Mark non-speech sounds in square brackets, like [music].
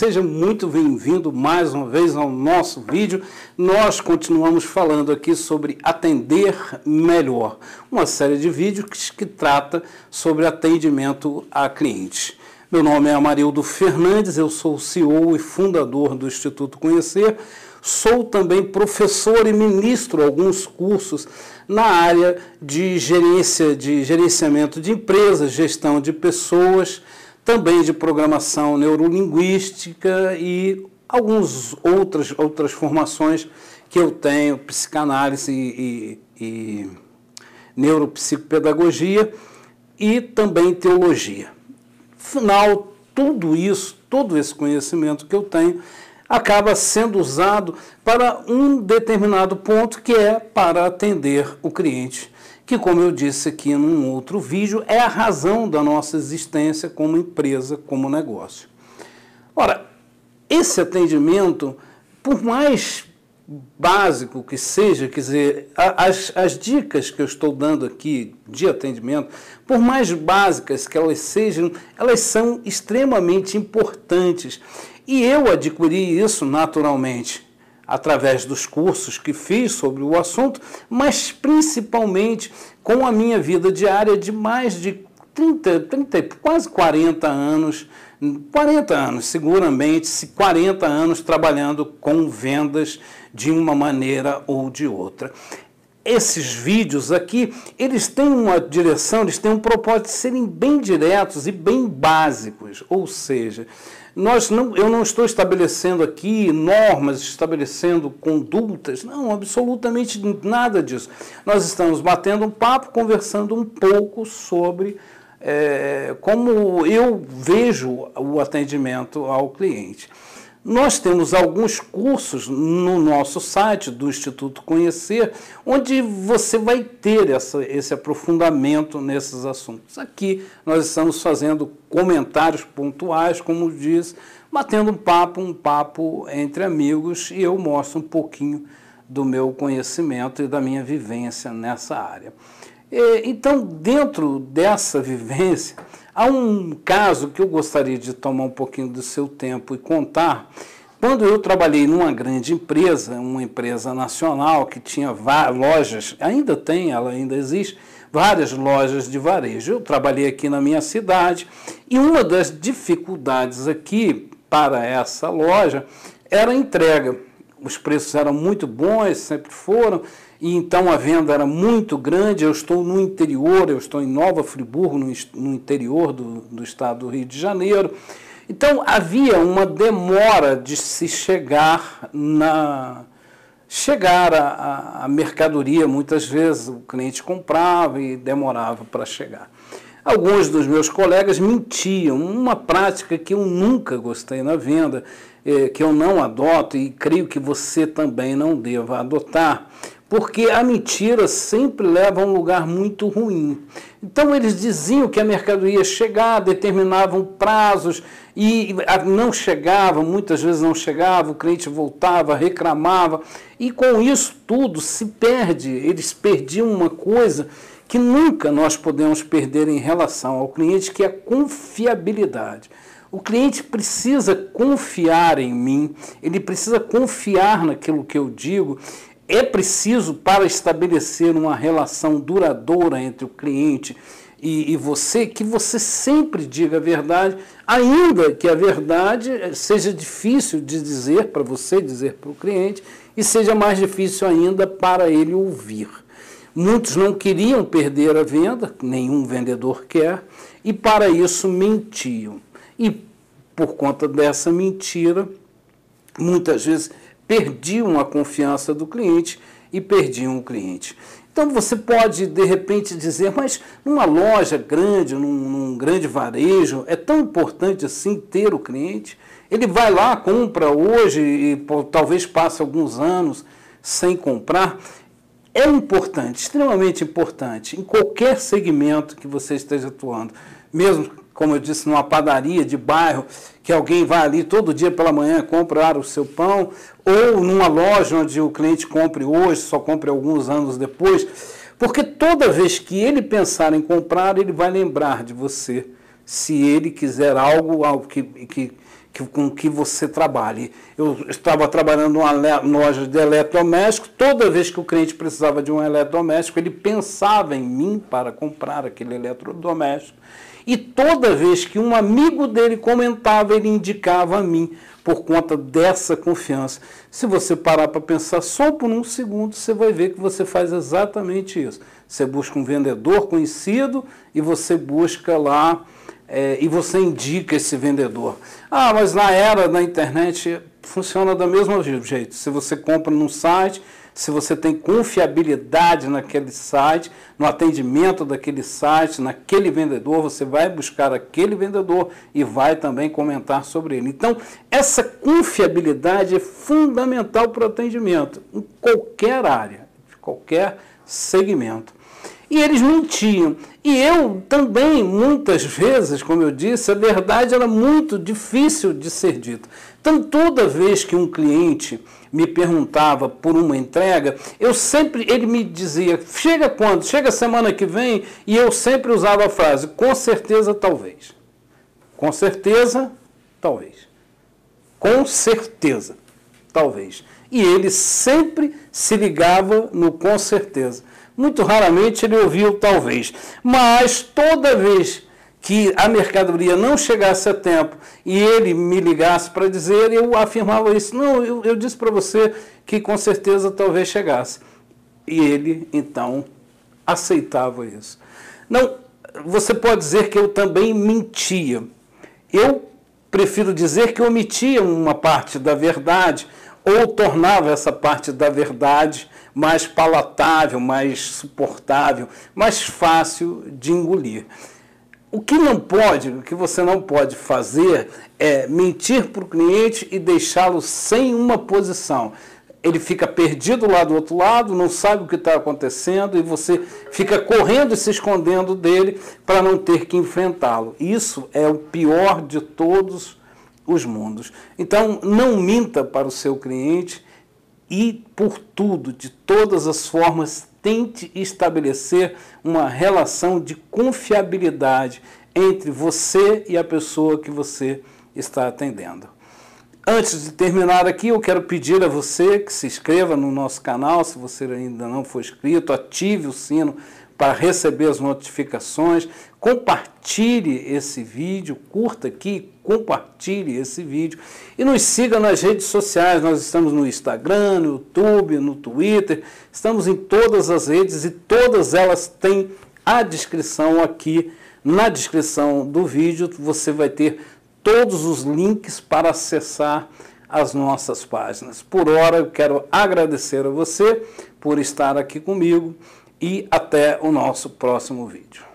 seja muito bem-vindo mais uma vez ao nosso vídeo. Nós continuamos falando aqui sobre atender melhor, uma série de vídeos que, trata sobre atendimento a clientes. Meu nome é Amarildo Fernandes, eu sou CEO e fundador do Instituto Conhecer. Sou também professor e ministro alguns cursos na área de gerência, de gerenciamento de empresas, gestão de pessoas, também de programação neurolinguística e algumas outras, outras formações que eu tenho, psicanálise e, e, e neuropsicopedagogia e também teologia. Afinal, tudo isso, todo esse conhecimento que eu tenho, acaba sendo usado para um determinado ponto que é para atender o cliente que, como eu disse aqui num outro vídeo, é a razão da nossa existência como empresa, como negócio. Ora, esse atendimento, por mais básico que seja, quer dizer, as, as dicas que eu estou dando aqui de atendimento, por mais básicas que elas sejam, elas são extremamente importantes. E eu adquiri isso naturalmente através dos cursos que fiz sobre o assunto, mas principalmente com a minha vida diária de mais de 30, 30 quase 40 anos, 40 anos, seguramente, 40 anos trabalhando com vendas de uma maneira ou de outra. Esses vídeos aqui, eles têm uma direção, eles têm um propósito de serem bem diretos e bem básicos, ou seja, nós não, eu não estou estabelecendo aqui normas, estabelecendo condutas, não, absolutamente nada disso. Nós estamos batendo um papo, conversando um pouco sobre é, como eu vejo o atendimento ao cliente. Nós temos alguns cursos no nosso site do Instituto Conhecer, onde você vai ter essa, esse aprofundamento nesses assuntos. Aqui nós estamos fazendo comentários pontuais, como diz, batendo um papo, um papo entre amigos, e eu mostro um pouquinho do meu conhecimento e da minha vivência nessa área. Então, dentro dessa [laughs] vivência, Há um caso que eu gostaria de tomar um pouquinho do seu tempo e contar. Quando eu trabalhei numa grande empresa, uma empresa nacional que tinha lojas, ainda tem, ela ainda existe, várias lojas de varejo. Eu trabalhei aqui na minha cidade e uma das dificuldades aqui para essa loja era a entrega. Os preços eram muito bons, sempre foram, e então a venda era muito grande. Eu estou no interior, eu estou em Nova Friburgo, no, interior do, do estado do Rio de Janeiro. Então havia uma demora de se chegar na chegar a, a, mercadoria. Muitas vezes o cliente comprava e demorava para chegar. Alguns dos meus colegas mentiam, uma prática que eu nunca gostei na venda, eh, que eu não adoto e creio que você também não deva adotar porque a mentira sempre leva a um lugar muito ruim. Então eles diziam que a mercadoria ia chegar, determinavam prazos e não chegava, muitas vezes não chegava, o cliente voltava, reclamava, e com isso tudo se perde. Eles perdiam uma coisa que nunca nós podemos perder em relação ao cliente, que é a confiabilidade. O cliente precisa confiar em mim, ele precisa confiar naquilo que eu digo é preciso, para estabelecer uma relação duradoura entre o cliente e, e, você, que você sempre diga a verdade, ainda que a verdade seja difícil de dizer para você, dizer para o cliente, e seja mais difícil ainda para ele ouvir. Muitos não queriam perder a venda, nenhum vendedor quer, e para isso mentiam. E por conta dessa mentira, muitas vezes perdiam a confiança do cliente e perdiam o cliente. Então você pode de repente dizer, mas numa loja grande, num, num, grande varejo, é tão importante assim ter o cliente? Ele vai lá, compra hoje e pô, talvez passe alguns anos sem comprar. É importante, extremamente importante, em qualquer segmento que você esteja atuando, mesmo como eu disse, numa padaria de bairro, que alguém vai ali todo dia pela manhã comprar o seu pão, ou numa loja onde o cliente compre hoje, só compre alguns anos depois, porque toda vez que ele pensar em comprar, ele vai lembrar de você, se ele quiser algo, algo que, que, que, com que você trabalhe. Eu estava trabalhando numa loja de eletrodoméstico, toda vez que o cliente precisava de um eletrodoméstico, ele pensava em mim para comprar aquele eletrodoméstico. E toda vez que um amigo dele comentava, ele indicava a mim por conta dessa confiança. Se você parar para pensar só por um segundo, você vai ver que você faz exatamente isso. Você busca um vendedor conhecido e você busca lá é, e você indica esse vendedor. Ah, mas na era da internet funciona da mesma jeito. Se você compra num site, se você tem confiabilidade naquele site, no atendimento daquele site, naquele vendedor, você vai buscar aquele vendedor e vai também comentar sobre ele. Então, essa confiabilidade é fundamental para o atendimento, em qualquer área, qualquer segmento. E eles mentiam. E eu também, muitas vezes, como eu disse, a verdade era muito difícil de ser dita. Então, toda vez que um cliente me perguntava por uma entrega, eu sempre, ele me dizia, chega quando? Chega semana que vem? E eu sempre usava a frase, com certeza, talvez. Com certeza, talvez. Com certeza, talvez. E ele sempre se ligava no com certeza. Muito raramente ele ouvia o talvez. Mas toda vez que a mercadoria não chegasse a tempo e ele me ligasse para dizer, eu afirmava isso. Não, eu, eu disse para você que com certeza talvez chegasse. E ele, então, aceitava isso. Não, você pode dizer que eu também mentia. Eu prefiro dizer que omitia uma parte da verdade ou tornava essa parte da verdade mais palatável, mais suportável, mais fácil de engolir. O que não pode, o que você não pode fazer é mentir para o cliente e deixá-lo sem uma posição. Ele fica perdido lá do outro lado, não sabe o que está acontecendo e você fica correndo e se escondendo dele para não ter que enfrentá-lo. Isso é o pior de todos os mundos. Então, não minta para o seu cliente e, por tudo, de todas as formas, tente estabelecer uma relação de confiabilidade entre você e a pessoa que você está atendendo. Antes de terminar aqui, eu quero pedir a você que se inscreva no nosso canal, se você ainda não for inscrito, ative o sino para receber as notificações, compartilhe esse vídeo, curta aqui, compartilhe esse vídeo e nos siga nas redes sociais. Nós estamos no Instagram, no YouTube, no Twitter, estamos em todas as redes e todas elas têm a descrição aqui. Na descrição do vídeo você vai ter todos os links para acessar as nossas páginas. Por hora, eu quero agradecer a você por estar aqui comigo e até o nosso próximo vídeo.